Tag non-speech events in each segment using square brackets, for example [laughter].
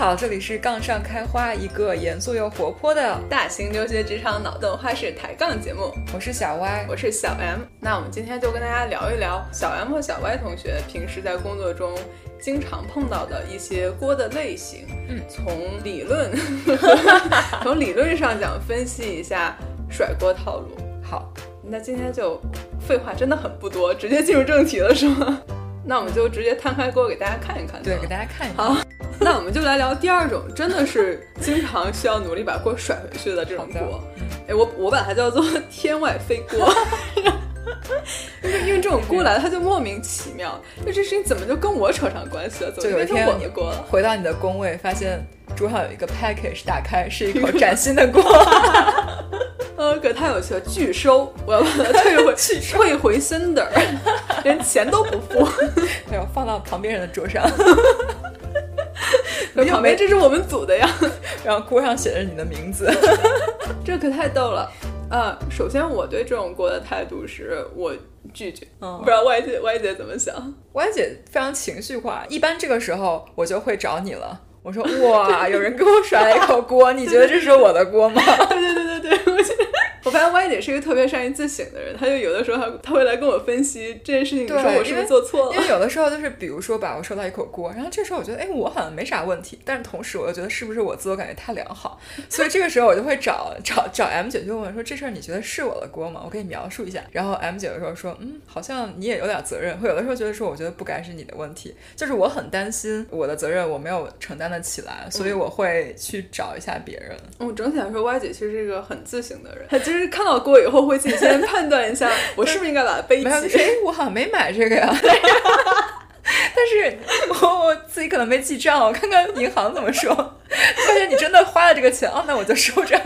好，这里是杠上开花，一个严肃又活泼的大型留学职场脑洞花式抬杠节目。我是小 Y，我是小 M。那我们今天就跟大家聊一聊小 M 和小 Y 同学平时在工作中经常碰到的一些锅的类型。嗯，从理论，[laughs] 从理论上讲分析一下甩锅套路。好，那今天就废话真的很不多，直接进入正题了，是吗？那我们就直接摊开锅给大家看一看。对，给大家看一看。好。[laughs] 那我们就来聊第二种，真的是经常需要努力把锅甩回去的这种锅。哎，我我把它叫做 [laughs] 天外飞锅，[laughs] 因为因为这种锅来了，它就莫名其妙。就这事情怎么就跟我扯上关系了？就有一天我的锅了回到你的工位，发现桌上有一个 package，打开是一口崭新的锅。呃，可太有趣了，拒收，我要把它退回，退回 sender，连钱都不付，没有放到旁边人的桌上。旁边这是我们组的呀，然后锅上写着你的名字，[laughs] 这可太逗了。呃，首先我对这种锅的态度是我拒绝，嗯不知道歪姐歪姐怎么想歪姐非常情绪化，一般这个时候我就会找你了。我说哇，有人给我甩了一口锅，你觉得这是我的锅吗？[laughs] 我发现 Y 姐是一个特别善于自省的人，她就有的时候她她会来跟我分析这件事情，你说我是不是做错了？因为有的时候就是，比如说吧，我收到一口锅，然后这时候我觉得，哎，我好像没啥问题，但是同时我又觉得是不是我自我感觉太良好，所以这个时候我就会找找找 M 姐，就问说这事儿你觉得是我的锅吗？我可以描述一下。然后 M 姐有时候说，嗯，好像你也有点责任。会有的时候觉得说，我觉得不该是你的问题，就是我很担心我的责任我没有承担得起来，所以我会去找一下别人。嗯，整体来说，Y 姐其实是一个很自省的人，她其实看到过以后。后会自己先判断一下，[laughs] 我是不是应该把它背起？哎，我好像没买这个呀。[laughs] 但是我我自己可能没记账，我看看银行怎么说。发现你真的花了这个钱哦，那我就收着。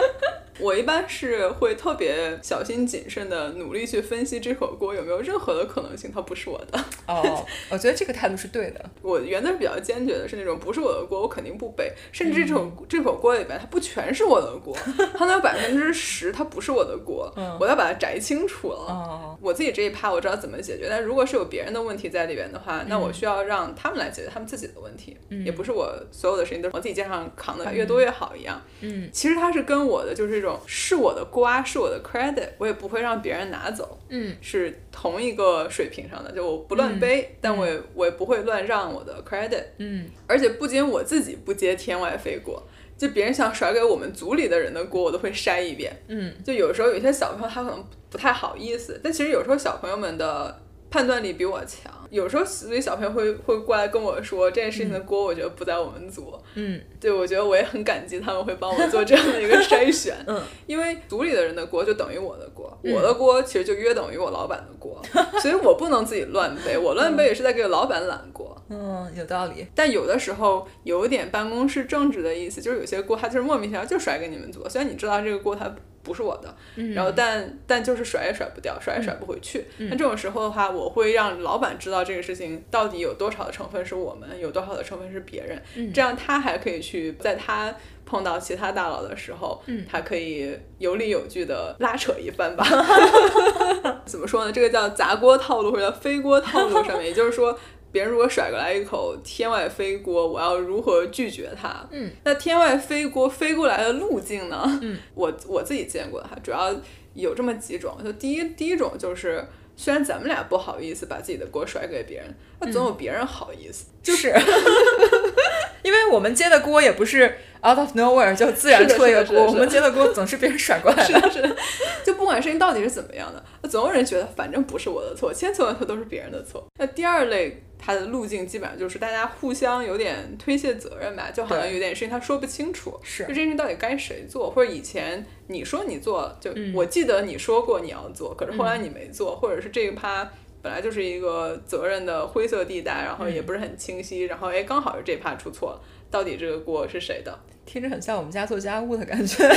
我一般是会特别小心谨慎的努力去分析这口锅有没有任何的可能性它不是我的。哦，[laughs] 我觉得这个态度是对的。我原则比较坚决的是那种不是我的锅我肯定不背，甚至这种这口锅里边它不全是我的锅，[laughs] 它能有百分之十它不是我的锅，我要把它摘清楚了。我自己这一趴我知道怎么解决，但如果是有别人的问题在里边的话，那我需要让他们来解决他们自己的问题，嗯也不是我所有的事情都是我自己肩上扛的越多越好一样。嗯，其实它是跟我的就是。种是我的瓜，是我的 credit，我也不会让别人拿走。嗯，是同一个水平上的，就我不乱背，但我也我也不会乱让我的 credit。嗯，而且不仅我自己不接天外飞锅，就别人想甩给我们组里的人的锅，我都会筛一遍。嗯，就有时候有些小朋友他可能不太好意思，但其实有时候小朋友们的判断力比我强。有时候所以小朋友会会过来跟我说这件事情的锅，我觉得不在我们组。嗯，对，我觉得我也很感激他们会帮我做这样的一个筛选。[laughs] 嗯，因为组里的人的锅就等于我的锅，我的锅其实就约等于我老板的锅，[laughs] 所以我不能自己乱背，我乱背也是在给老板揽锅。嗯，有道理。但有的时候有点办公室政治的意思，就是有些锅它就是莫名其妙就甩给你们组，虽然你知道这个锅它。不是我的，然后但但就是甩也甩不掉，甩也甩不回去。那这种时候的话，我会让老板知道这个事情到底有多少的成分是我们，有多少的成分是别人，这样他还可以去在他碰到其他大佬的时候，他可以有理有据的拉扯一番吧。[laughs] 怎么说呢？这个叫砸锅套路或者叫飞锅套路上面，也就是说。别人如果甩过来一口天外飞锅，我要如何拒绝他？嗯，那天外飞锅飞过来的路径呢？嗯，[laughs] 我我自己见过哈，主要有这么几种。就第一，第一种就是，虽然咱们俩不好意思把自己的锅甩给别人，那总有别人好意思。就是，[laughs] [laughs] 因为我们接的锅也不是 out of nowhere 就自然出了一个锅，我们接的锅总是别人甩过来的。是的，就不管事情到底是怎么样的，那总有人觉得反正不是我的错，千错万错都是别人的错。那第二类。他的路径基本上就是大家互相有点推卸责任吧，就好像有点事情他说不清楚，是就这件事到底该谁做，或者以前你说你做，就我记得你说过你要做，可是后来你没做，或者是这一趴本来就是一个责任的灰色地带，然后也不是很清晰，然后哎刚好是这趴出错了，到底这个锅是谁的？听着很像我们家做家务的感觉。[laughs]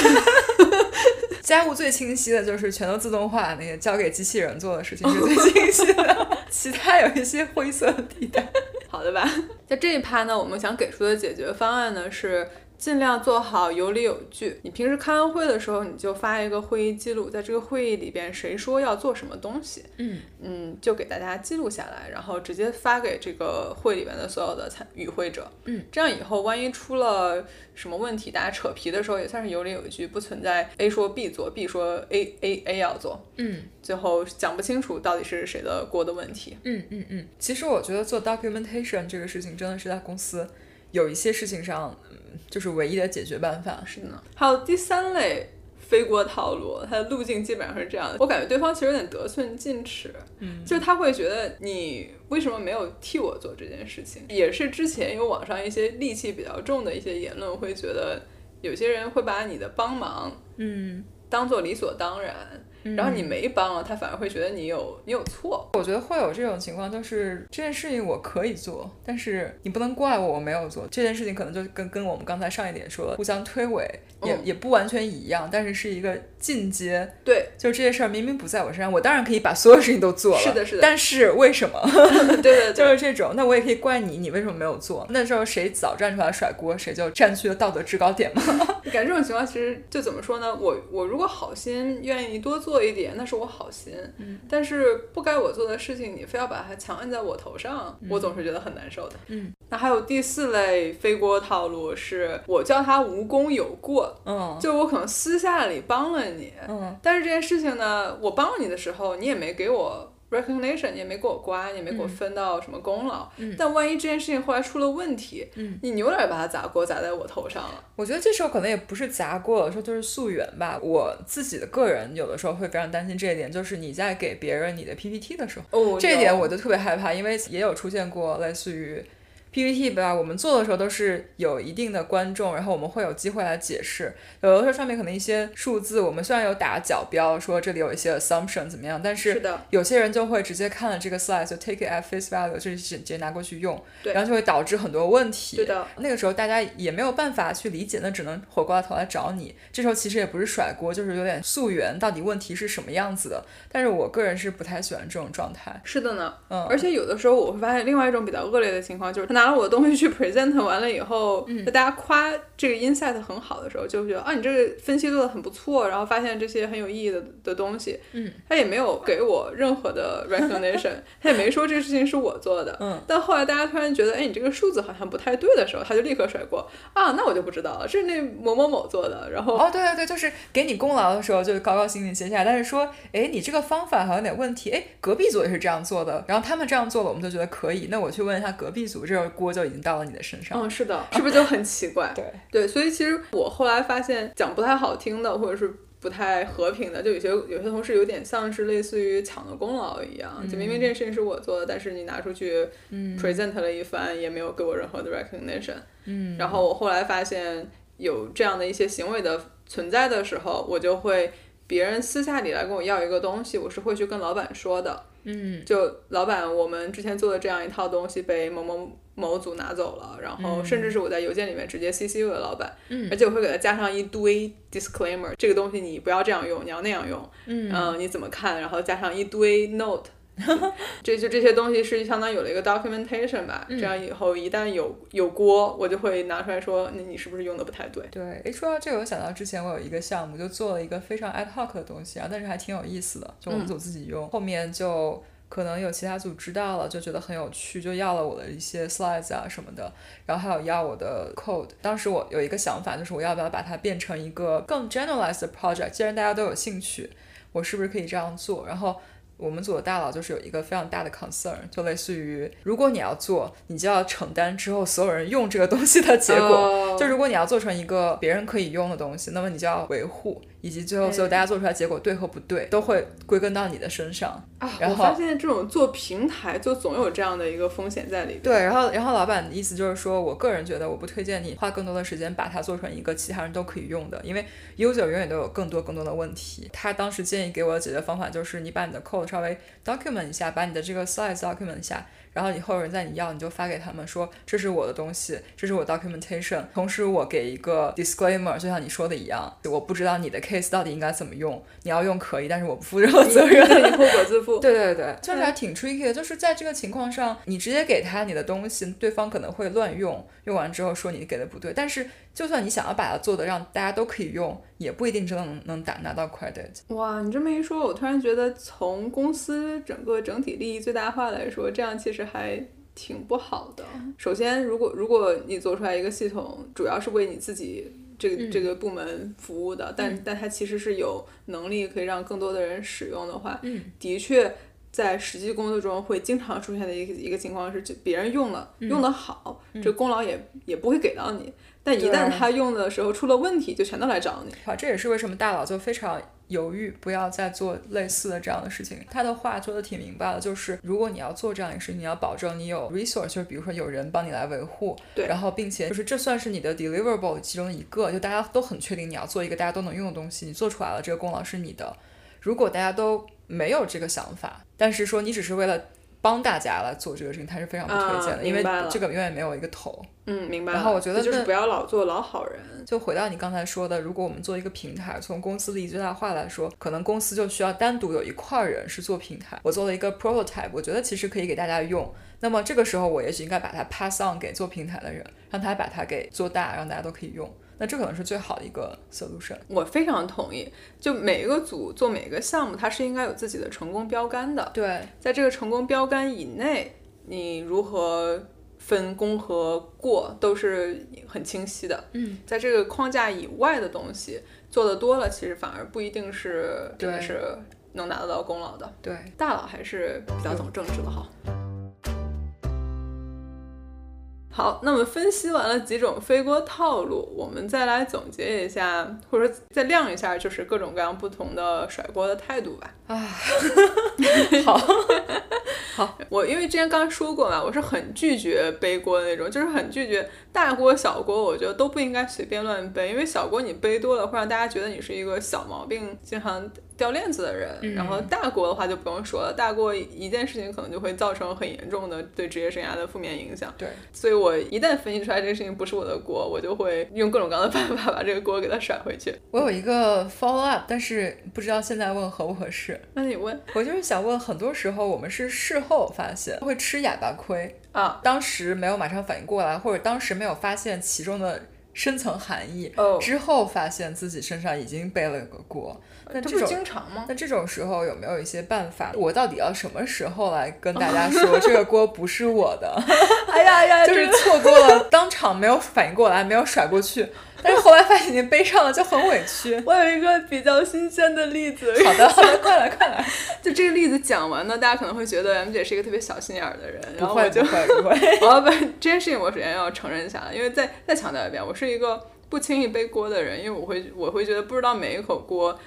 家务最清晰的就是全都自动化，那个交给机器人做的事情是最清晰的，其他有一些灰色地带。[laughs] 好的吧，在这一趴呢，我们想给出的解决方案呢是尽量做好有理有据。你平时开完会的时候，你就发一个会议记录，在这个会议里边谁说要做什么东西，嗯。嗯，就给大家记录下来，然后直接发给这个会里面的所有的参与会者，嗯，这样以后万一出了什么问题，大家扯皮的时候也算是有理有据，不存在 A 说 B 做，B 说 A A A 要做，嗯，最后讲不清楚到底是谁的锅的问题。嗯嗯嗯，其实我觉得做 documentation 这个事情真的是在公司有一些事情上，嗯，就是唯一的解决办法。是呢，还有第三类飞锅套路，它的路径基本上是这样的。我感觉对方其实有点得寸进尺，嗯，就是他会觉得你为什么没有替我做这件事情？也是之前有网上一些戾气比较重的一些言论，会觉得有些人会把你的帮忙，嗯，当做理所当然。然后你没帮了，他反而会觉得你有你有错。我觉得会有这种情况，就是这件事情我可以做，但是你不能怪我我没有做这件事情，可能就跟跟我们刚才上一点说互相推诿，也也不完全一样，但是是一个进阶。对，就这些事儿明明不在我身上，我当然可以把所有事情都做了。是的，是的。但是为什么？对 [laughs] 对，[laughs] 就是这种。那我也可以怪你，你为什么没有做？那时候谁早站出来甩锅，谁就占据了道德制高点嘛。[laughs] 感觉这种情况其实就怎么说呢？我我如果好心愿意多做一点，那是我好心。嗯。但是不该我做的事情，你非要把它强按在我头上，我总是觉得很难受的。嗯。那还有第四类飞锅套路，是我叫他无功有过。嗯。就我可能私下里帮了你。嗯。但是这件事情呢，我帮了你的时候，你也没给我。Recognition 你也没给我刮，你也没给我分到什么功劳。嗯。但万一这件事情后来出了问题，嗯，你有点把它砸锅砸在我头上了。我觉得这时候可能也不是砸锅，有的时候就是溯源吧。我自己的个人有的时候会非常担心这一点，就是你在给别人你的 PPT 的时候，哦，这一点我就特别害怕，因为也有出现过类似于。PPT 吧，我们做的时候都是有一定的观众，然后我们会有机会来解释。有的时候上面可能一些数字，我们虽然有打角标，说这里有一些 assumption 怎么样，但是有些人就会直接看了这个 slide 就 take it at face value，就是直接拿过去用，对，然后就会导致很多问题。对的，那个时候大家也没有办法去理解，那只能回过头来找你。这时候其实也不是甩锅，就是有点溯源，到底问题是什么样子的。但是我个人是不太喜欢这种状态。是的呢，嗯，而且有的时候我会发现另外一种比较恶劣的情况，就是他拿了我的东西去。present 完了以后，那大家夸这个 insight 很好的时候，就觉得啊，你这个分析做的很不错，然后发现这些很有意义的的东西。嗯，他也没有给我任何的 recognition，[laughs] 他也没说这个事情是我做的。[laughs] 嗯，但后来大家突然觉得，哎，你这个数字好像不太对的时候，他就立刻甩锅啊，那我就不知道了，这是那某某某做的。然后哦，对对对，就是给你功劳的时候就高高兴兴接下来，但是说，哎，你这个方法好像有点问题，哎，隔壁组也是这样做的，然后他们这样做了，我们就觉得可以，那我去问一下隔壁组，这个锅就已经到了你的身上。嗯，是的。是不是就很奇怪？对对，所以其实我后来发现讲不太好听的，或者是不太和平的，就有些有些同事有点像是类似于抢了功劳一样，就明明这件事情是我做的，但是你拿出去 present 了一番，也没有给我任何的 recognition。嗯，然后我后来发现有这样的一些行为的存在的时候，我就会别人私下里来跟我要一个东西，我是会去跟老板说的。嗯，就老板，我们之前做的这样一套东西被某某某组拿走了，然后甚至是我在邮件里面直接 CC 我的老板，嗯，而且我会给他加上一堆 disclaimer，这个东西你不要这样用，你要那样用，嗯，你怎么看？然后加上一堆 note。[laughs] 这就这些东西是相当于有了一个 documentation 吧，这样以后一旦有有锅，我就会拿出来说，那你是不是用的不太对？对，一说到这个，我想到之前我有一个项目，就做了一个非常 ad hoc 的东西啊，但是还挺有意思的，就我们组自己用，后面就可能有其他组知道了，就觉得很有趣，就要了我的一些 slides 啊什么的，然后还有要我的 code。当时我有一个想法，就是我要不要把它变成一个更 generalized 的 project？既然大家都有兴趣，我是不是可以这样做？然后。我们组的大佬就是有一个非常大的 concern，就类似于，如果你要做，你就要承担之后所有人用这个东西的结果。就如果你要做成一个别人可以用的东西，那么你就要维护。以及最后所有大家做出来结果对和不对，都会归根到你的身上啊。然后发现这种做平台就总有这样的一个风险在里边。对，然后然后老板的意思就是说，我个人觉得我不推荐你花更多的时间把它做成一个其他人都可以用的，因为 user 永远都有更多更多的问题。他当时建议给我的解决方法就是，你把你的 code 稍微 document 一下，把你的这个 slides document 一下。然后以后有人在你要，你就发给他们说这是我的东西，这是我 documentation。同时我给一个 disclaimer，就像你说的一样，我不知道你的 case case 到底应该怎么用，你要用可以，但是我不负任何责任，你 [laughs] 后果自负。对 [laughs] 对对，就是还挺 tricky 的，就是在这个情况上，你直接给他你的东西，对方可能会乱用，用完之后说你给的不对，但是就算你想要把它做的让大家都可以用，也不一定真的能能打拿到 credit。哇，你这么一说，我突然觉得从公司整个整体利益最大化来说，这样其实还。挺不好的。首先，如果如果你做出来一个系统，主要是为你自己这个这个部门服务的，但但它其实是有能力可以让更多的人使用的话，的确在实际工作中会经常出现的一个一个情况是，就别人用了用的好，这功劳也也不会给到你。但一旦他用的时候出了问题，就全都来找你。好，这也是为什么大佬就非常犹豫，不要再做类似的这样的事情。他的话说的挺明白的，就是如果你要做这样一个事情，你要保证你有 resource，就是比如说有人帮你来维护，对，然后并且就是这算是你的 deliverable 其中一个，就大家都很确定你要做一个大家都能用的东西，你做出来了，这个功劳是你的。如果大家都没有这个想法，但是说你只是为了。帮大家来做这个事情，他是非常不推荐的，因为这个永远没有一个头。嗯，明白。然后我觉得就是不要老做老好人。就回到你刚才说的，如果我们做一个平台，从公司利益最大化来说，可能公司就需要单独有一块人是做平台。我做了一个 prototype，我觉得其实可以给大家用。那么这个时候，我也许应该把它 pass on 给做平台的人，让他把它给做大，让大家都可以用。那这可能是最好的一个 solution。我非常同意。就每一个组做每一个项目，它是应该有自己的成功标杆的。对，在这个成功标杆以内，你如何分功和过都是很清晰的。嗯，在这个框架以外的东西做的多了，其实反而不一定是真的是能拿得到功劳的。对，大佬还是比较懂政治的哈。好，那么分析完了几种飞锅套路，我们再来总结一下，或者说再亮一下，就是各种各样不同的甩锅的态度吧。啊，[laughs] 好，[laughs] 好，我因为之前刚刚说过嘛，我是很拒绝背锅的那种，就是很拒绝大锅小锅，我觉得都不应该随便乱背，因为小锅你背多了会让大家觉得你是一个小毛病，经常。掉链子的人，然后大锅的话就不用说了，大锅一件事情可能就会造成很严重的对职业生涯的负面影响。对，所以我一旦分析出来这个事情不是我的锅，我就会用各种各样的办法把这个锅给它甩回去。我有一个 follow up，但是不知道现在问合不合适。那你问，我就是想问，很多时候我们是事后发现会吃哑巴亏啊，当时没有马上反应过来，或者当时没有发现其中的。深层含义之后，发现自己身上已经背了个锅。那这种经常吗？那这种时候有没有一些办法？我到底要什么时候来跟大家说 [laughs] 这个锅不是我的？哎呀呀，[laughs] 就是错过了，当场没有反应过来，没有甩过去。但是后来发现已经背上了，就很委屈。[laughs] 我有一个比较新鲜的例子。好的，好的，快来，快来。就这个例子讲完呢，大家可能会觉得 M 姐是一个特别小心眼的人。然后我就，我要把这件事情我首先要承认一下，因为再再强调一遍，我是一个不轻易背锅的人，因为我会我会觉得不知道每一口锅。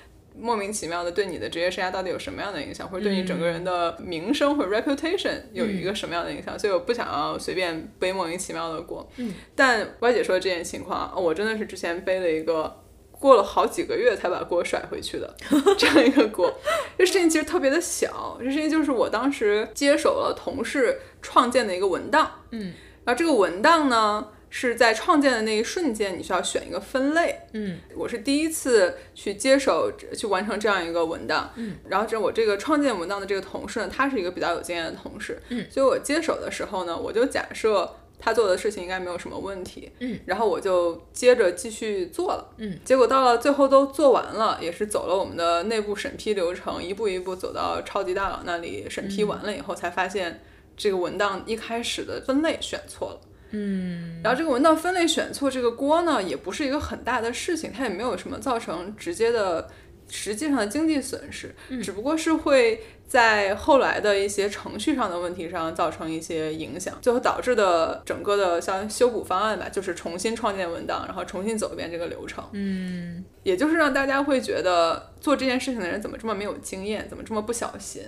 莫名其妙的对你的职业生涯到底有什么样的影响，或者对你整个人的名声或者 reputation 有一个什么样的影响？所以我不想要随便背莫名其妙的锅。嗯，但歪姐说的这件情况，我真的是之前背了一个过了好几个月才把锅甩回去的 [laughs] 这样一个锅。这事情其实特别的小，这事情就是我当时接手了同事创建的一个文档。嗯，然后这个文档呢。是在创建的那一瞬间，你需要选一个分类。嗯，我是第一次去接手去完成这样一个文档。嗯，然后这我这个创建文档的这个同事呢，他是一个比较有经验的同事。嗯，所以我接手的时候呢，我就假设他做的事情应该没有什么问题。嗯，然后我就接着继续做了。嗯，结果到了最后都做完了，也是走了我们的内部审批流程，一步一步走到超级大佬那里审批完了以后，才发现这个文档一开始的分类选错了。嗯，然后这个文档分类选错这个锅呢，也不是一个很大的事情，它也没有什么造成直接的实际上的经济损失，只不过是会。在后来的一些程序上的问题上造成一些影响，最后导致的整个的像修补方案吧，就是重新创建文档，然后重新走一遍这个流程。嗯，也就是让大家会觉得做这件事情的人怎么这么没有经验，怎么这么不小心，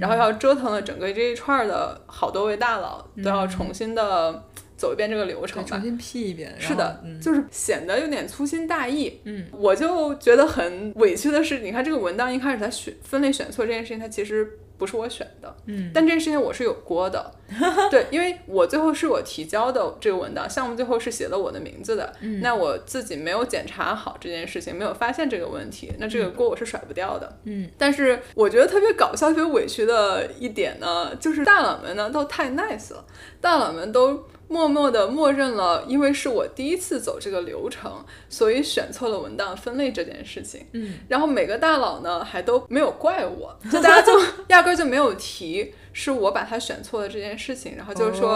然后要折腾了整个这一串的好多位大佬都要重新的走一遍这个流程，重新批一遍。是的，就是显得有点粗心大意。嗯，我就觉得很委屈的是，你看这个文档一开始它选分类选错这件事情，它其实。不是我选的，嗯，但这件事情我是有锅的，[laughs] 对，因为我最后是我提交的这个文档项目，最后是写了我的名字的，嗯，那我自己没有检查好这件事情，没有发现这个问题，那这个锅我是甩不掉的，嗯，但是我觉得特别搞笑、特别委屈的一点呢，就是大佬们呢都太 nice 了，大佬们都。默默的默认了，因为是我第一次走这个流程，所以选错了文档分类这件事情。嗯，然后每个大佬呢还都没有怪我，[laughs] 就大家就压根就没有提。是我把它选错了这件事情，然后就是说，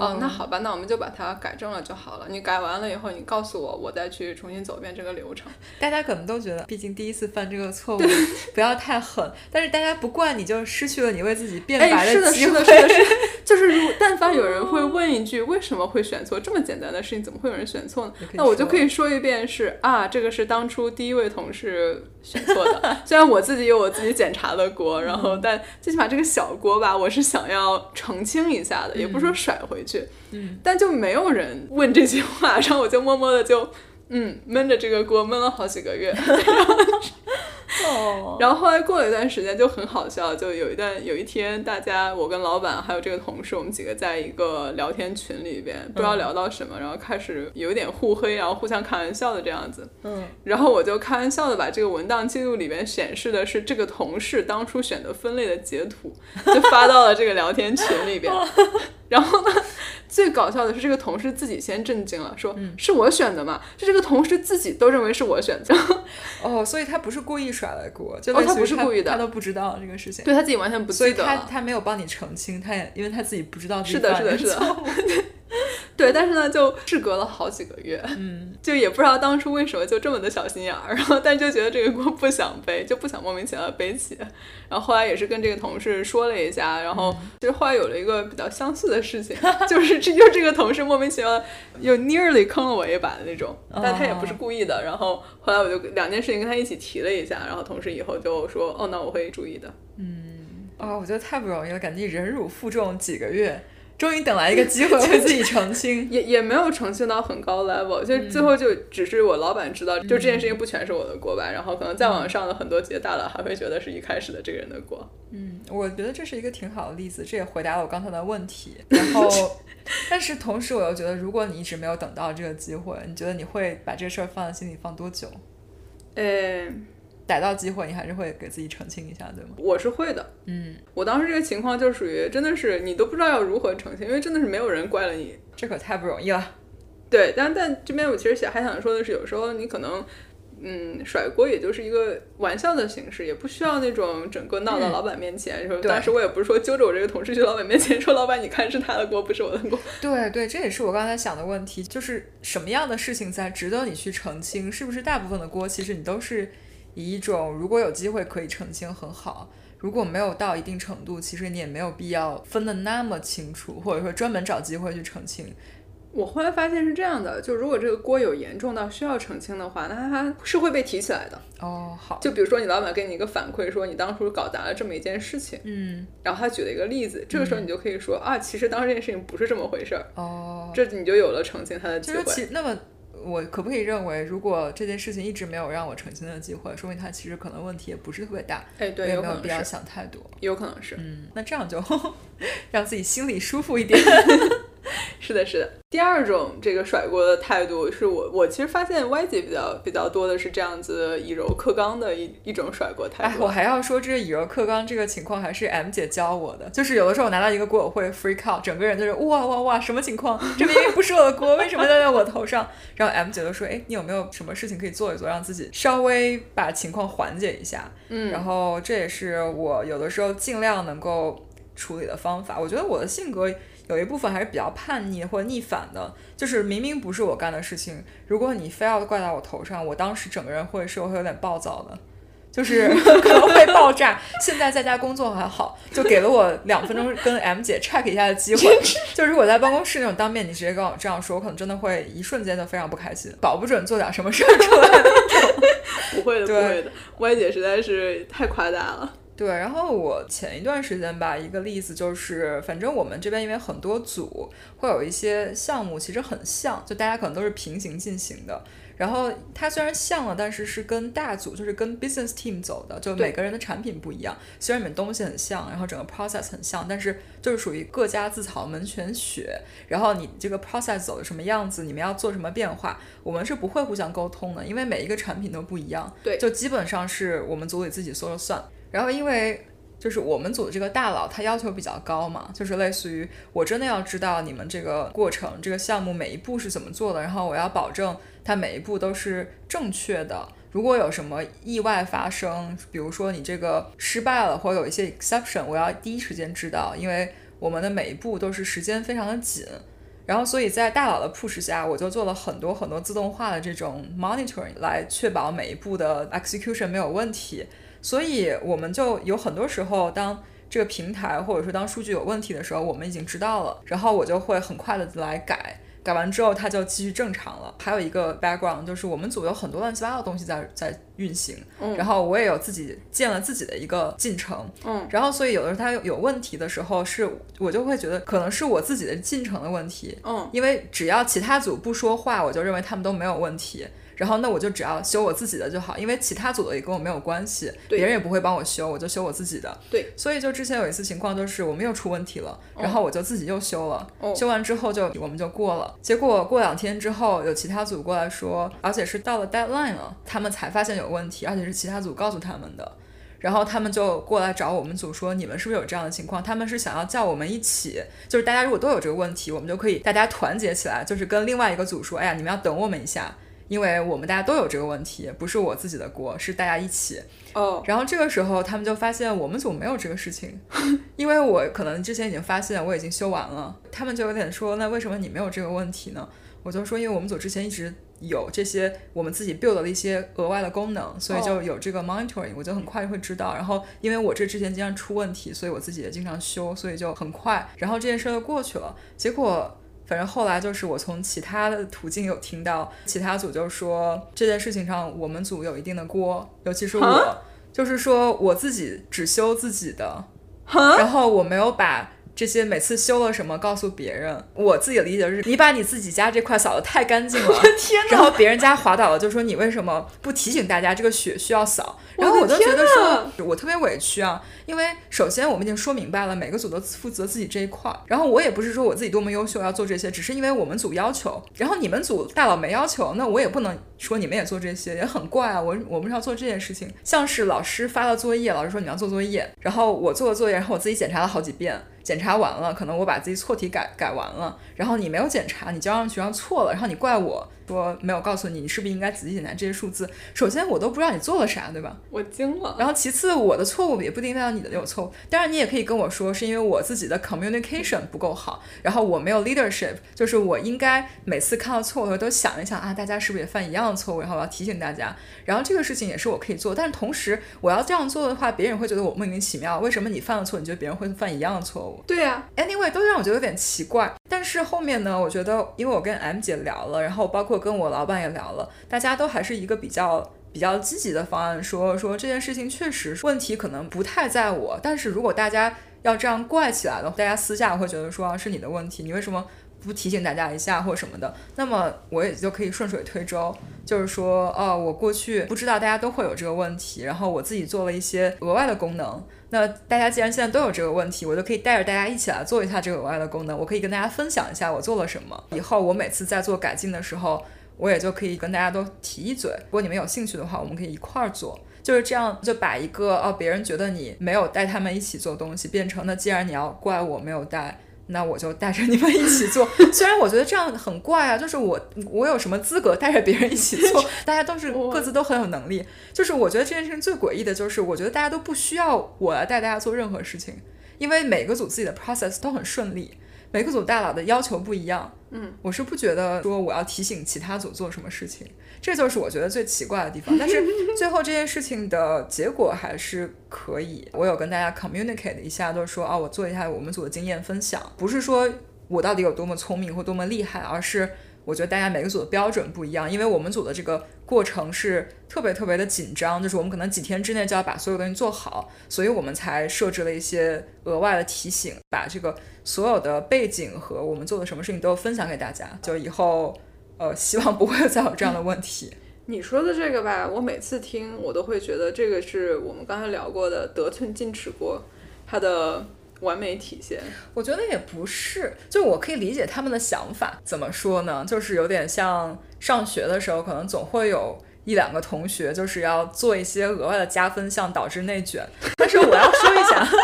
哦，那好吧，那我们就把它改正了就好了。你改完了以后，你告诉我，我再去重新走一遍这个流程。大家可能都觉得，毕竟第一次犯这个错误，不要太狠。但是大家不怪你，就失去了你为自己辩白的机会。是的，是的，是的，就是，如但凡有人会问一句，为什么会选错？这么简单的事情，怎么会有人选错呢？那我就可以说一遍，是啊，这个是当初第一位同事选错的。[laughs] 虽然我自己有我自己检查的锅，然后但最起码这个小锅吧，我是想要。澄清一下的，也不是说甩回去，嗯，但就没有人问这句话，然后我就默默的就，嗯，闷着这个锅闷了好几个月。[laughs] 哦，然后后来过了一段时间就很好笑，就有一段有一天，大家我跟老板还有这个同事，我们几个在一个聊天群里边，不知道聊到什么，然后开始有点互黑，然后互相开玩笑的这样子。嗯，然后我就开玩笑的把这个文档记录里边显示的是这个同事当初选择分类的截图，就发到了这个聊天群里边。[laughs] 然后呢，最搞笑的是这个同事自己先震惊了，说是我选的嘛？就这个同事自己都认为是我选的。[laughs] 哦，所以他不是故意甩了锅，哦，他不是故意的，他都不知道这个事情，对他自己完全不记得，所以他他没有帮你澄清，他也因为他自己不知道是的，是的，是的。[laughs] [laughs] 对，但是呢，就事隔了好几个月，嗯，[laughs] 就也不知道当初为什么就这么的小心眼儿，然后但就觉得这个锅不想背，就不想莫名其妙背起，然后后来也是跟这个同事说了一下，然后其实后来有了一个比较相似的事情，[laughs] 就是这就这个同事莫名其妙又 nearly 坑了我一把的那种，但他也不是故意的，然后后来我就两件事情跟他一起提了一下，然后同事以后就说，哦，那我会注意的，嗯，啊，我觉得太不容易了，感觉忍辱负重几个月。终于等来一个机会 [laughs] 为自己澄清，也也没有澄清到很高 level，就最后就只是我老板知道，就这件事情不全是我的锅吧，然后可能再往上的很多级大佬还会觉得是一开始的这个人的锅。嗯，我觉得这是一个挺好的例子，这也回答了我刚才的问题。然后，[laughs] 但是同时我又觉得，如果你一直没有等到这个机会，你觉得你会把这事儿放在心里放多久？呃。逮到机会，你还是会给自己澄清一下，对吗？我是会的。嗯，我当时这个情况就属于真的是你都不知道要如何澄清，因为真的是没有人怪了你，这可太不容易了。对，但但这边我其实想还想说的是，有时候你可能嗯甩锅也就是一个玩笑的形式，也不需要那种整个闹到老板面前。说当时我也不是说揪着我这个同事去老板面前说，老板你看是他的锅，不是我的锅。[laughs] 对对，这也是我刚才想的问题，就是什么样的事情才值得你去澄清？是不是大部分的锅其实你都是？以一种如果有机会可以澄清很好，如果没有到一定程度，其实你也没有必要分得那么清楚，或者说专门找机会去澄清。我后来发现是这样的，就如果这个锅有严重到需要澄清的话，那它是会被提起来的。哦，好。就比如说你老板给你一个反馈，说你当初搞砸了这么一件事情，嗯，然后他举了一个例子，这个时候你就可以说啊，其实当时这件事情不是这么回事儿。哦，这你就有了澄清他的机会。其那么。我可不可以认为，如果这件事情一直没有让我澄清的机会，说明他其实可能问题也不是特别大，哎，对，没有必要想太多，有可能是，嗯，那这样就 [laughs] 让自己心里舒服一点。[laughs] 是的，是的。第二种这个甩锅的态度，是我我其实发现 Y 姐比较比较多的是这样子以柔克刚的一一种甩锅态度。哎，我还要说，这个以柔克刚这个情况还是 M 姐教我的。就是有的时候我拿到一个锅，我会 freak out，整个人就是哇哇哇，什么情况？这明明不是我的锅，为什么掉在我头上？然后 M 姐就说，哎，你有没有什么事情可以做一做，让自己稍微把情况缓解一下？嗯，然后这也是我有的时候尽量能够处理的方法。我觉得我的性格。有一部分还是比较叛逆或者逆反的，就是明明不是我干的事情，如果你非要怪到我头上，我当时整个人会是会有点暴躁的，就是 [laughs] 可能会爆炸。现在在家工作还好，就给了我两分钟跟 M 姐 check 一下的机会。就如果在办公室那种当面你直接跟我这样说，我可能真的会一瞬间就非常不开心，保不准做点什么事儿出来。[laughs] 不会的，不会的，Y 姐实在是太夸大了。对，然后我前一段时间吧，一个例子就是，反正我们这边因为很多组会有一些项目，其实很像，就大家可能都是平行进行的。然后它虽然像了，但是是跟大组，就是跟 business team 走的，就每个人的产品不一样。虽然你们东西很像，然后整个 process 很像，但是就是属于各家自扫门前雪。然后你这个 process 走的什么样子，你们要做什么变化，我们是不会互相沟通的，因为每一个产品都不一样。对，就基本上是我们组里自己说了算。然后因为就是我们组的这个大佬，他要求比较高嘛，就是类似于我真的要知道你们这个过程、这个项目每一步是怎么做的，然后我要保证它每一步都是正确的。如果有什么意外发生，比如说你这个失败了，或者有一些 exception，我要第一时间知道，因为我们的每一步都是时间非常的紧。然后，所以在大佬的 push 下，我就做了很多很多自动化的这种 monitoring，来确保每一步的 execution 没有问题。所以我们就有很多时候，当这个平台或者说当数据有问题的时候，我们已经知道了，然后我就会很快的来改，改完之后它就继续正常了。还有一个 background 就是我们组有很多乱七八糟的东西在在运行，然后我也有自己建了自己的一个进程，嗯，然后所以有的时候它有问题的时候，是我就会觉得可能是我自己的进程的问题，嗯，因为只要其他组不说话，我就认为他们都没有问题。然后那我就只要修我自己的就好，因为其他组的也跟我没有关系，别人也不会帮我修，我就修我自己的。对，所以就之前有一次情况，就是我们又出问题了，然后我就自己又修了，修完之后就我们就过了。结果过两天之后，有其他组过来说，而且是到了 deadline 了，他们才发现有问题，而且是其他组告诉他们的，然后他们就过来找我们组说，你们是不是有这样的情况？他们是想要叫我们一起，就是大家如果都有这个问题，我们就可以大家团结起来，就是跟另外一个组说，哎呀，你们要等我们一下。因为我们大家都有这个问题，不是我自己的锅，是大家一起。哦。然后这个时候他们就发现我们组没有这个事情，[laughs] 因为我可能之前已经发现我已经修完了，他们就有点说，那为什么你没有这个问题呢？我就说，因为我们组之前一直有这些我们自己 build 的一些额外的功能，所以就有这个 monitoring，我就很快就会知道。然后因为我这之前经常出问题，所以我自己也经常修，所以就很快，然后这件事就过去了。结果。反正后来就是我从其他的途径有听到，其他组就说这件事情上我们组有一定的锅，尤其是我，就是说我自己只修自己的，然后我没有把。这些每次修了什么告诉别人，我自己的理解是，你把你自己家这块扫的太干净了，[laughs] 天然后别人家滑倒了，就说你为什么不提醒大家这个雪需要扫？然后我就觉得说，我特别委屈啊，因为首先我们已经说明白了，每个组都负责自己这一块，然后我也不是说我自己多么优秀要做这些，只是因为我们组要求，然后你们组大佬没要求，那我也不能说你们也做这些，也很怪啊。我我们是要做这件事情，像是老师发了作业，老师说你要做作业，然后我做了作业，然后我自己检查了好几遍。检查完了，可能我把自己错题改改完了，然后你没有检查，你交上去让错了，然后你怪我。说没有告诉你，你是不是应该仔细检查这些数字？首先我都不知道你做了啥，对吧？我惊了。然后其次，我的错误也不一定代表你的有错误。当然，你也可以跟我说，是因为我自己的 communication 不够好，然后我没有 leadership，就是我应该每次看到错误的时候都想一想啊，大家是不是也犯一样的错误？然后我要提醒大家。然后这个事情也是我可以做，但是同时我要这样做的话，别人会觉得我莫名其妙。为什么你犯了错，你觉得别人会犯一样的错误？对呀，anyway 都让我觉得有点奇怪。但是后面呢，我觉得因为我跟 M 姐聊了，然后包括跟我老板也聊。了，大家都还是一个比较比较积极的方案，说说这件事情确实问题可能不太在我，但是如果大家要这样怪起来的话，大家私下会觉得说是你的问题，你为什么不提醒大家一下或什么的？那么我也就可以顺水推舟，就是说哦，我过去不知道大家都会有这个问题，然后我自己做了一些额外的功能。那大家既然现在都有这个问题，我就可以带着大家一起来做一下这个额外的功能，我可以跟大家分享一下我做了什么。以后我每次在做改进的时候。我也就可以跟大家都提一嘴，如果你们有兴趣的话，我们可以一块儿做，就是这样，就把一个哦，别人觉得你没有带他们一起做东西，变成那既然你要怪我没有带，那我就带着你们一起做。[laughs] 虽然我觉得这样很怪啊，就是我我有什么资格带着别人一起 [laughs] 做？大家都是各自都很有能力，就是我觉得这件事情最诡异的就是，我觉得大家都不需要我来带大家做任何事情，因为每个组自己的 process 都很顺利。每个组大佬的要求不一样，嗯，我是不觉得说我要提醒其他组做什么事情，这就是我觉得最奇怪的地方。但是 [laughs] 最后这件事情的结果还是可以，我有跟大家 communicate 一下，就是说啊，我做一下我们组的经验分享，不是说我到底有多么聪明或多么厉害，而是。我觉得大家每个组的标准不一样，因为我们组的这个过程是特别特别的紧张，就是我们可能几天之内就要把所有东西做好，所以我们才设置了一些额外的提醒，把这个所有的背景和我们做的什么事情都分享给大家。就以后呃，希望不会再有这样的问题。[laughs] 你说的这个吧，我每次听我都会觉得这个是我们刚才聊过的得寸进尺过它的完美体现。我觉得也不是，就我可以理解他们的想法。怎么说呢？就是有点像上学的时候，可能总会有一两个同学就是要做一些额外的加分项，导致内卷。[laughs] 但是我要说一下。[laughs]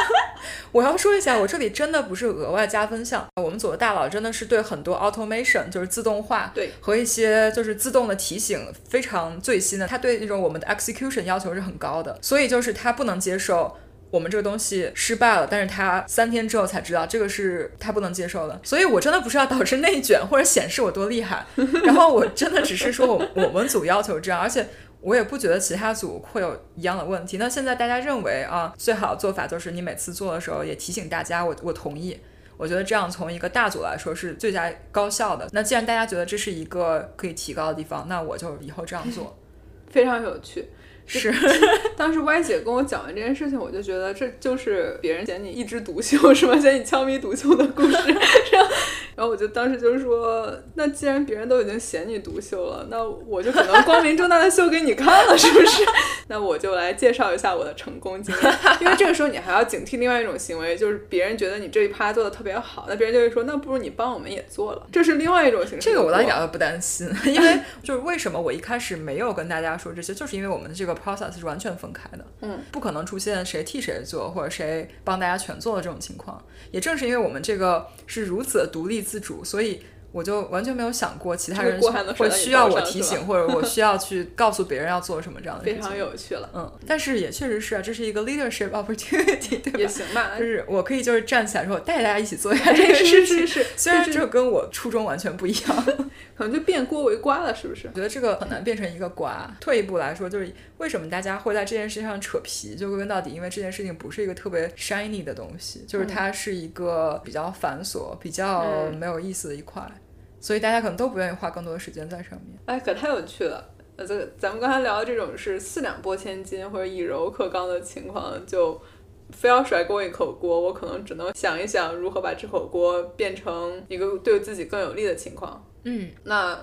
我要说一下，我这里真的不是额外加分项。我们组的大佬真的是对很多 automation，就是自动化，对和一些就是自动的提醒非常最新的。他对那种我们的 execution 要求是很高的，所以就是他不能接受我们这个东西失败了，但是他三天之后才知道这个是他不能接受的。所以我真的不是要导致内卷或者显示我多厉害，[laughs] 然后我真的只是说我我们组要求这样，而且。我也不觉得其他组会有一样的问题。那现在大家认为啊，最好的做法就是你每次做的时候也提醒大家，我我同意。我觉得这样从一个大组来说是最佳高效的。那既然大家觉得这是一个可以提高的地方，那我就以后这样做。非常有趣。是，[laughs] 当时歪姐跟我讲完这件事情，我就觉得这就是别人嫌你一枝独秀，是吗？嫌你枪迷独秀的故事。[laughs] 然后我就当时就说，那既然别人都已经嫌你独秀了，那我就可能光明正大的秀给你看了，是不是？[laughs] 那我就来介绍一下我的成功经验。因为这个时候你还要警惕另外一种行为，就是别人觉得你这一趴做的特别好，那别人就会说，那不如你帮我们也做了。这是另外一种形式。这个我倒一点都不担心，因为就是为什么我一开始没有跟大家说这些，就是因为我们的这个。Process 是完全分开的，嗯，不可能出现谁替谁做或者谁帮大家全做的这种情况。也正是因为我们这个是如此的独立自主，所以。我就完全没有想过其他人会需要我提醒，或者我需要去告诉别人要做什么这样的。非常有趣了，嗯，但是也确实是啊，这是一个 leadership opportunity，对吧？也行吧，就是我可以就是站起来说，带大家一起做一下这个事情。是是，虽然这跟我初衷完全不一样，可能就变锅为瓜了，是不是？我觉得这个很难变成一个瓜。退一步来说，就是为什么大家会在这件事情上扯皮？就归根到底，因为这件事情不是一个特别 shiny 的东西，就是它是一个比较繁琐、比较没有意思的一块。所以大家可能都不愿意花更多的时间在上面。哎，可太有趣了。呃，这个咱们刚才聊的这种是四两拨千斤或者以柔克刚的情况，就非要甩给我一口锅，我可能只能想一想如何把这口锅变成一个对自己更有利的情况。嗯，那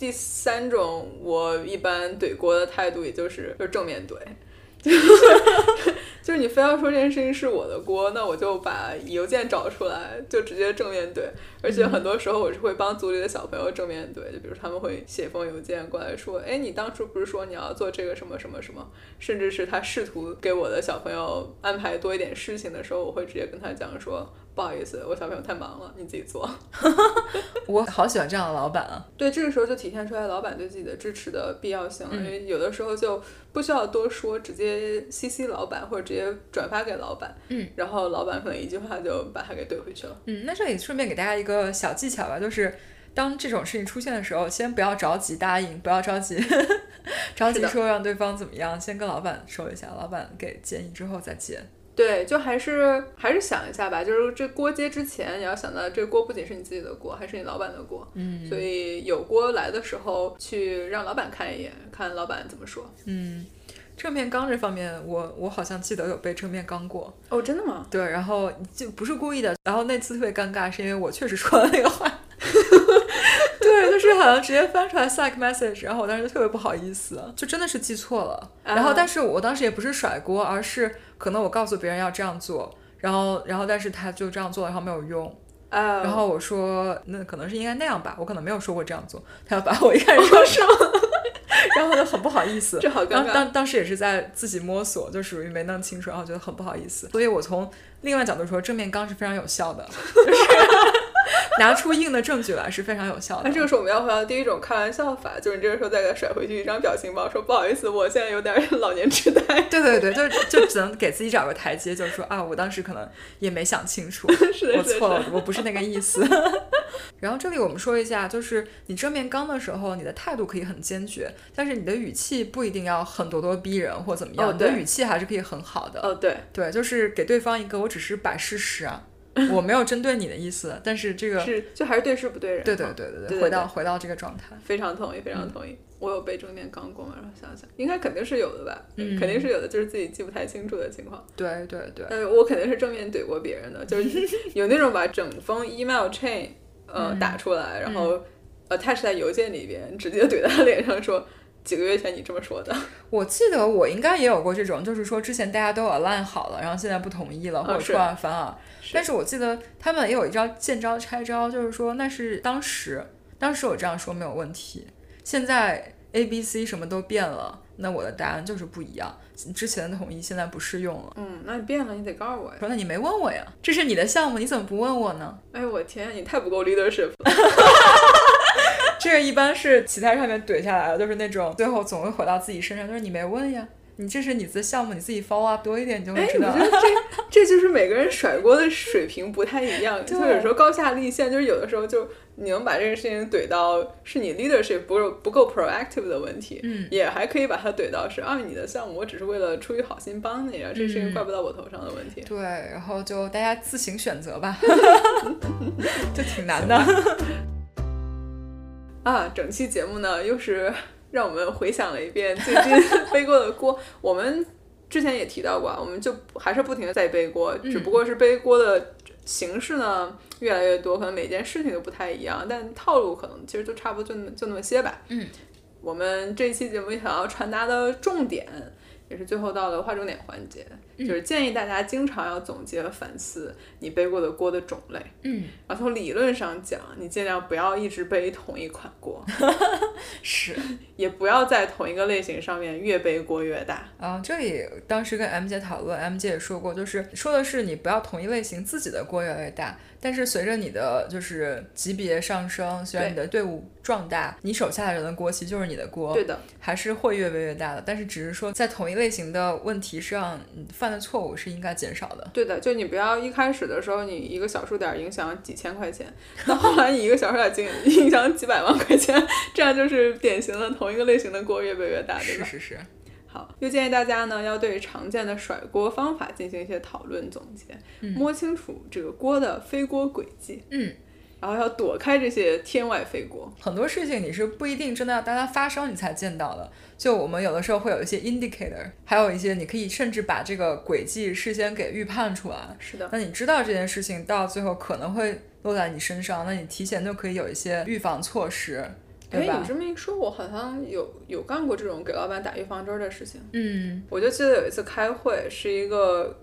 第三种我一般怼锅的态度，也就是就正面怼。就 [laughs] 是你非要说这件事情是我的锅，那我就把邮件找出来，就直接正面对。而且很多时候我是会帮组里的小朋友正面对，就比如他们会写封邮件过来说：“哎，你当初不是说你要做这个什么什么什么？”甚至是他试图给我的小朋友安排多一点事情的时候，我会直接跟他讲说。不好意思，我小朋友太忙了，你自己做。[laughs] 我好喜欢这样的老板啊！对，这个时候就体现出来老板对自己的支持的必要性了。因为有的时候就不需要多说，直接 CC 老板或者直接转发给老板，嗯，然后老板可能一句话就把它给怼回去了。嗯，那这里顺便给大家一个小技巧吧，就是当这种事情出现的时候，先不要着急答应，不要着急 [laughs] 着急说让对方怎么样，先跟老板说一下，老板给建议之后再接。对，就还是还是想一下吧，就是这锅接之前，你要想到这锅不仅是你自己的锅，还是你老板的锅。嗯，所以有锅来的时候，去让老板看一眼，看老板怎么说。嗯，正面刚这方面，我我好像记得有被正面刚过。哦，真的吗？对，然后就不是故意的，然后那次特别尴尬，是因为我确实说了那个话。[laughs] 对，就是好像直接翻出来 Slack message，然后我当时就特别不好意思，就真的是记错了。然后，但是我当时也不是甩锅，而是可能我告诉别人要这样做，然后，然后，但是他就这样做，然后没有用。然后我说，那可能是应该那样吧，我可能没有说过这样做。他要把我一开始说什 [laughs] 么，然后就很不好意思。这好尴尬。当当当时也是在自己摸索，就属于没弄清楚，然后觉得很不好意思。所以我从另外角度说，正面刚是非常有效的。就是 [laughs] 拿出硬的证据来是非常有效的。那这个时候我们要回到第一种开玩笑法，就是你这个时候再给他甩回去一张表情包，说不好意思，我现在有点老年痴呆。对对对，就就只能给自己找个台阶，就是说啊，我当时可能也没想清楚，[laughs] 我错了，我不是那个意思。然后这里我们说一下，就是你正面刚的时候，你的态度可以很坚决，但是你的语气不一定要很咄咄逼人或怎么样，你的语气还是可以很好的。哦，对对，就是给对方一个，我只是摆事实啊。[laughs] 我没有针对你的意思，但是这个是就还是对事不对人。对对对对对，回到回到这个状态，非常同意，非常同意。我有被正面刚过吗？然后想想，应该肯定是有的吧，嗯肯定是有的，就是自己记不太清楚的情况。对对对，呃，我肯定是正面怼过别人的，就是 [laughs] 有那种把整封 email chain 呃打出来，然后 attach 在邮件里边，直接怼他脸上说。几个月前你这么说的，[laughs] 我记得我应该也有过这种，就是说之前大家都 align 好了，然后现在不同意了，或者突然反耳。但是我记得他们也有一招见招拆招，就是说那是当时，当时我这样说没有问题。现在 A、B、C 什么都变了，那我的答案就是不一样。之前的统一现在不适用了。嗯，那你变了，你得告诉我呀。说那你没问我呀？这是你的项目，你怎么不问我呢？哎我天，你太不够 leadership 了。[laughs] 这个一般是其他上面怼下来的，就是那种最后总会回到自己身上，就是你没问呀，你这是你的项目，你自己 follow up 多一点，你就会知道。[laughs] 这这就是每个人甩锅的水平不太一样，就有时候高下立现，就是有的时候就你能把这个事情怼到是你 leadership 不够不够 proactive 的问题，嗯，也还可以把它怼到是啊你的项目我只是为了出于好心帮你啊，这事情怪不到我头上的问题。对，然后就大家自行选择吧，[laughs] 就挺难的。啊，整期节目呢，又是让我们回想了一遍最近 [laughs] 背过的锅。我们之前也提到过，我们就还是不停的在背锅，只不过是背锅的形式呢越来越多，可能每件事情都不太一样，但套路可能其实都差不多，就那么就那么些吧。嗯，我们这一期节目想要传达的重点。也是最后到了划重点环节，就是建议大家经常要总结和反思你背过的锅的种类。嗯，然后从理论上讲，你尽量不要一直背同一款锅，[laughs] 是，[laughs] 也不要在同一个类型上面越背锅越大。啊，这里当时跟 M 姐讨论，M 姐也说过，就是说的是你不要同一类型自己的锅越来越大。但是随着你的就是级别上升，随着你的队伍壮大，你手下的人的锅其实就是你的锅，对的，还是会越背越大的。但是只是说在同一类型的问题上你犯的错误是应该减少的。对的，就你不要一开始的时候你一个小数点影响几千块钱，到后来你一个小数点影影响几百万块钱，这样就是典型的同一个类型的锅越背越大，对吧？是是是。好，又建议大家呢，要对常见的甩锅方法进行一些讨论总结，摸清楚这个锅的飞锅轨迹，嗯，然后要躲开这些天外飞锅。很多事情你是不一定真的要当它发生你才见到的，就我们有的时候会有一些 indicator，还有一些你可以甚至把这个轨迹事先给预判出来。是的，那你知道这件事情到最后可能会落在你身上，那你提前就可以有一些预防措施。哎，你这么一说，我好像有有干过这种给老板打预防针的事情。嗯，我就记得有一次开会，是一个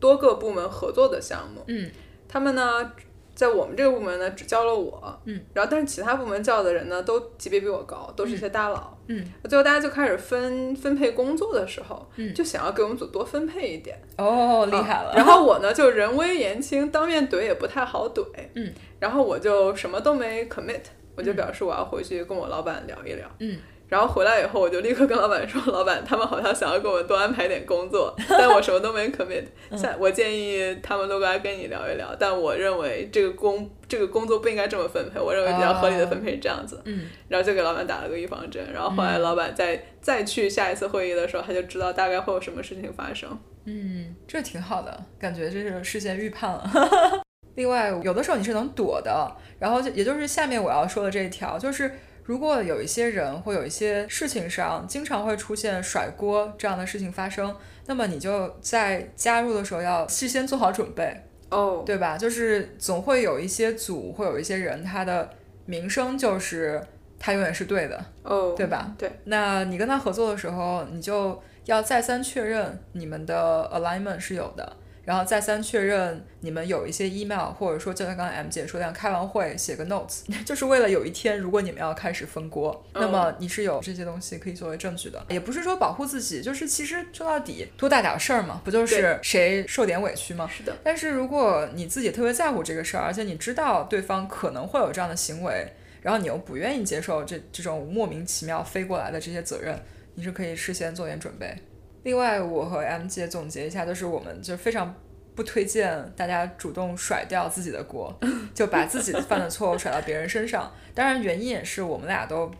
多个部门合作的项目。嗯，他们呢，在我们这个部门呢，只叫了我。嗯，然后但是其他部门叫的人呢，都级别比我高，都是一些大佬。嗯，最后大家就开始分分配工作的时候，嗯，就想要给我们组多分配一点。哦，厉害了。然后我呢，就人微言轻，当面怼也不太好怼。嗯，然后我就什么都没 commit。我就表示我要回去跟我老板聊一聊，嗯，然后回来以后我就立刻跟老板说，老板他们好像想要给我多安排点工作，但我什么都没 commit，[laughs] 下我建议他们都过来跟你聊一聊，但我认为这个工这个工作不应该这么分配，我认为比较合理的分配是这样子，嗯，然后就给老板打了个预防针，然后后来老板再再去下一次会议的时候，他就知道大概会有什么事情发生，嗯，这挺好的，感觉这是事先预判了。另外，有的时候你是能躲的，然后就也就是下面我要说的这一条，就是如果有一些人或有一些事情上经常会出现甩锅这样的事情发生，那么你就在加入的时候要事先做好准备哦，对吧？就是总会有一些组会有一些人，他的名声就是他永远是对的哦，对吧？对，那你跟他合作的时候，你就要再三确认你们的 alignment 是有的。然后再三确认你们有一些 email，或者说就像刚才 M 姐说那样，开完会写个 notes，[laughs] 就是为了有一天如果你们要开始分锅，那么你是有这些东西可以作为证据的。也不是说保护自己，就是其实说到底多大点事儿嘛，不就是谁受点委屈吗？是的。但是如果你自己特别在乎这个事儿，而且你知道对方可能会有这样的行为，然后你又不愿意接受这这种莫名其妙飞过来的这些责任，你是可以事先做点准备。另外，我和 M 姐总结一下，就是我们就非常不推荐大家主动甩掉自己的锅，[laughs] 就把自己犯的错误甩到别人身上。当然，原因也是我们俩都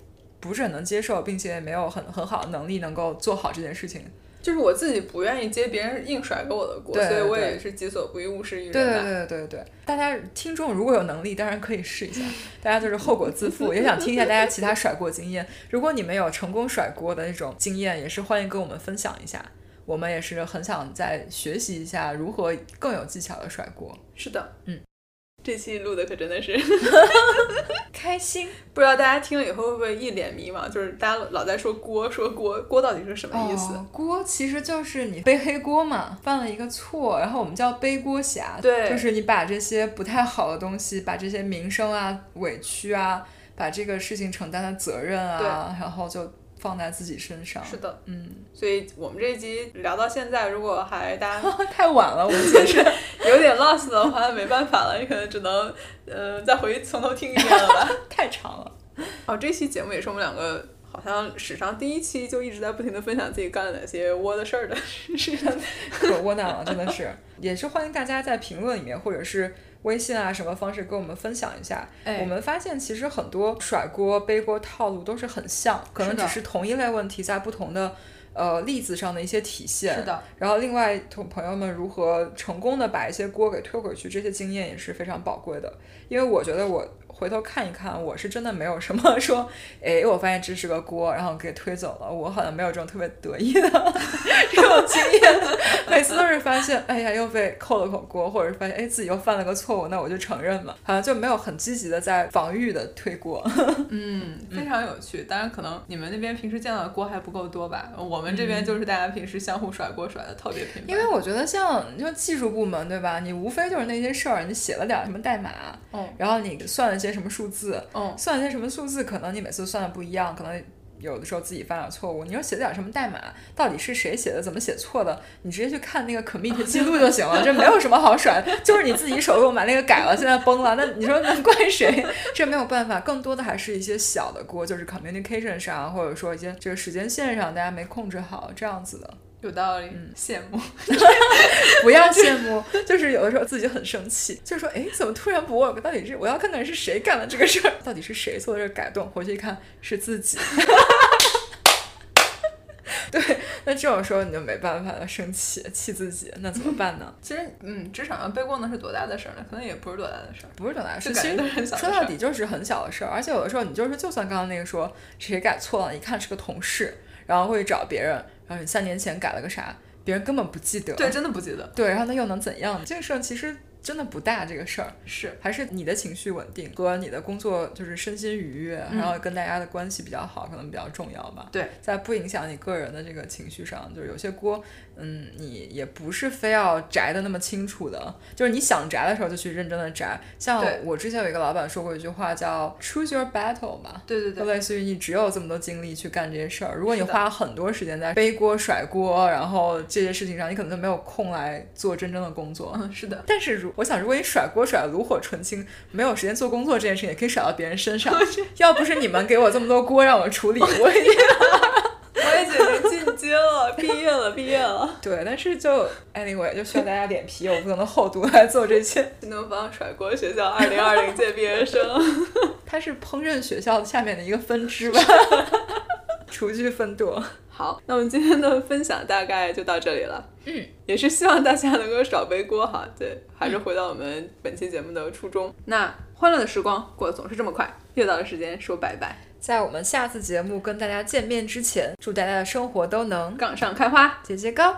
不是很能接受，并且也没有很很好的能力能够做好这件事情。就是我自己不愿意接别人硬甩给我的锅，所以我也是己所不欲，勿施于人。对对对对对，大家听众如果有能力，当然可以试一下。大家就是后果自负，也想听一下大家其他甩锅经验。如果你们有成功甩锅的那种经验，也是欢迎跟我们分享一下。我们也是很想再学习一下如何更有技巧的甩锅。是的，嗯。这期录的可真的是 [laughs] 开心。[laughs] 不知道大家听了以后会不会一脸迷茫？就是大家老在说锅，说锅，锅到底是什么意思？锅其实就是你背黑锅嘛，犯了一个错，然后我们叫背锅侠。对，就是你把这些不太好的东西，把这些名声啊、委屈啊，把这个事情承担的责任啊，然后就。放在自己身上。是的，嗯，所以我们这一集聊到现在，如果还大家 [laughs] 太晚了，我们其实有点 lost 的话，没办法了，你可能只能呃再回去从头听一遍了吧，[laughs] 太长了。哦，这期节目也是我们两个好像史上第一期就一直在不停的分享自己干了哪些窝的事儿的，[laughs] 是可窝囊了，真的是，也是欢迎大家在评论里面或者是。微信啊，什么方式跟我们分享一下？我们发现其实很多甩锅背锅套路都是很像，可能只是同一类问题在不同的呃例子上的一些体现。是的。然后另外同朋友们如何成功的把一些锅给推回去，这些经验也是非常宝贵的。因为我觉得我。回头看一看，我是真的没有什么 [laughs] 说，哎，我发现这是个锅，然后给推走了。我好像没有这种特别得意的 [laughs] 这种经验，每次都是发现，哎呀，又被扣了口锅，或者是发现，哎，自己又犯了个错误，那我就承认了，好像就没有很积极的在防御的推锅。[laughs] 嗯，非常有趣。当然，可能你们那边平时见到的锅还不够多吧？我们这边就是大家平时相互甩锅甩的特别频繁。因为我觉得像你说技术部门对吧？你无非就是那些事儿，你写了点什么代码，嗯，然后你算了些。什么数字？嗯，算一些什么数字？可能你每次算的不一样，可能有的时候自己犯点错误。你说写点什么代码？到底是谁写的？怎么写错的？你直接去看那个 commit 记录就行了。这没有什么好甩，就是你自己手动把那个改了，现在崩了。那你说能怪谁？这没有办法。更多的还是一些小的锅，就是 communication 上，或者说一些这个时间线上大家没控制好这样子的。有道理，嗯羡慕，[laughs] 不要羡慕，[laughs] 就是有的时候自己很生气，就是说，哎，怎么突然不 work？到底是我要看看是谁干了这个事儿？到底是谁做的这个改动？回去一看是自己。[laughs] 对，那这种时候你就没办法了，生气，气自己，那怎么办呢？其实，嗯，职场上背锅能是多大的事儿呢？可能也不是多大的事儿，不是多大的事儿，其实说到底就是很小的事儿。而且有的时候你就是，就算刚刚那个说谁改错了，一看是个同事，然后会找别人。然后你三年前改了个啥，别人根本不记得。对，真的不记得。对，然后那又能怎样？这个事儿其实。真的不大这个事儿，是。还是你的情绪稳定和你的工作就是身心愉悦，然后跟大家的关系比较好，可能比较重要吧。对，在不影响你个人的这个情绪上，就是有些锅，嗯，你也不是非要摘的那么清楚的，就是你想摘的时候就去认真的摘。像我之前有一个老板说过一句话叫 “choose your battle” 嘛，对对对，就类似于你只有这么多精力去干这些事儿，如果你花很多时间在背锅甩锅，然后这些事情上，你可能就没有空来做真正的工作。嗯，[laughs] 是的。但是如我想，如果你甩锅甩的炉火纯青，没有时间做工作这件事情也可以甩到别人身上。要不是你们给我这么多锅让我处理，我也 [laughs] 我也觉得进阶了，毕业了，毕业了。对，但是就 anyway 就需要大家脸皮有不同的厚度来做这些。新东方甩锅学校二零二零届毕业生，[laughs] 它是烹饪学校下面的一个分支吧？[laughs] 厨具分舵。好，那我们今天的分享大概就到这里了。嗯，也是希望大家能够少背锅哈。对，还是回到我们本期节目的初衷。那欢乐的时光过得总是这么快，又到了时间说拜拜。在我们下次节目跟大家见面之前，祝大家的生活都能杠上开花，节节高。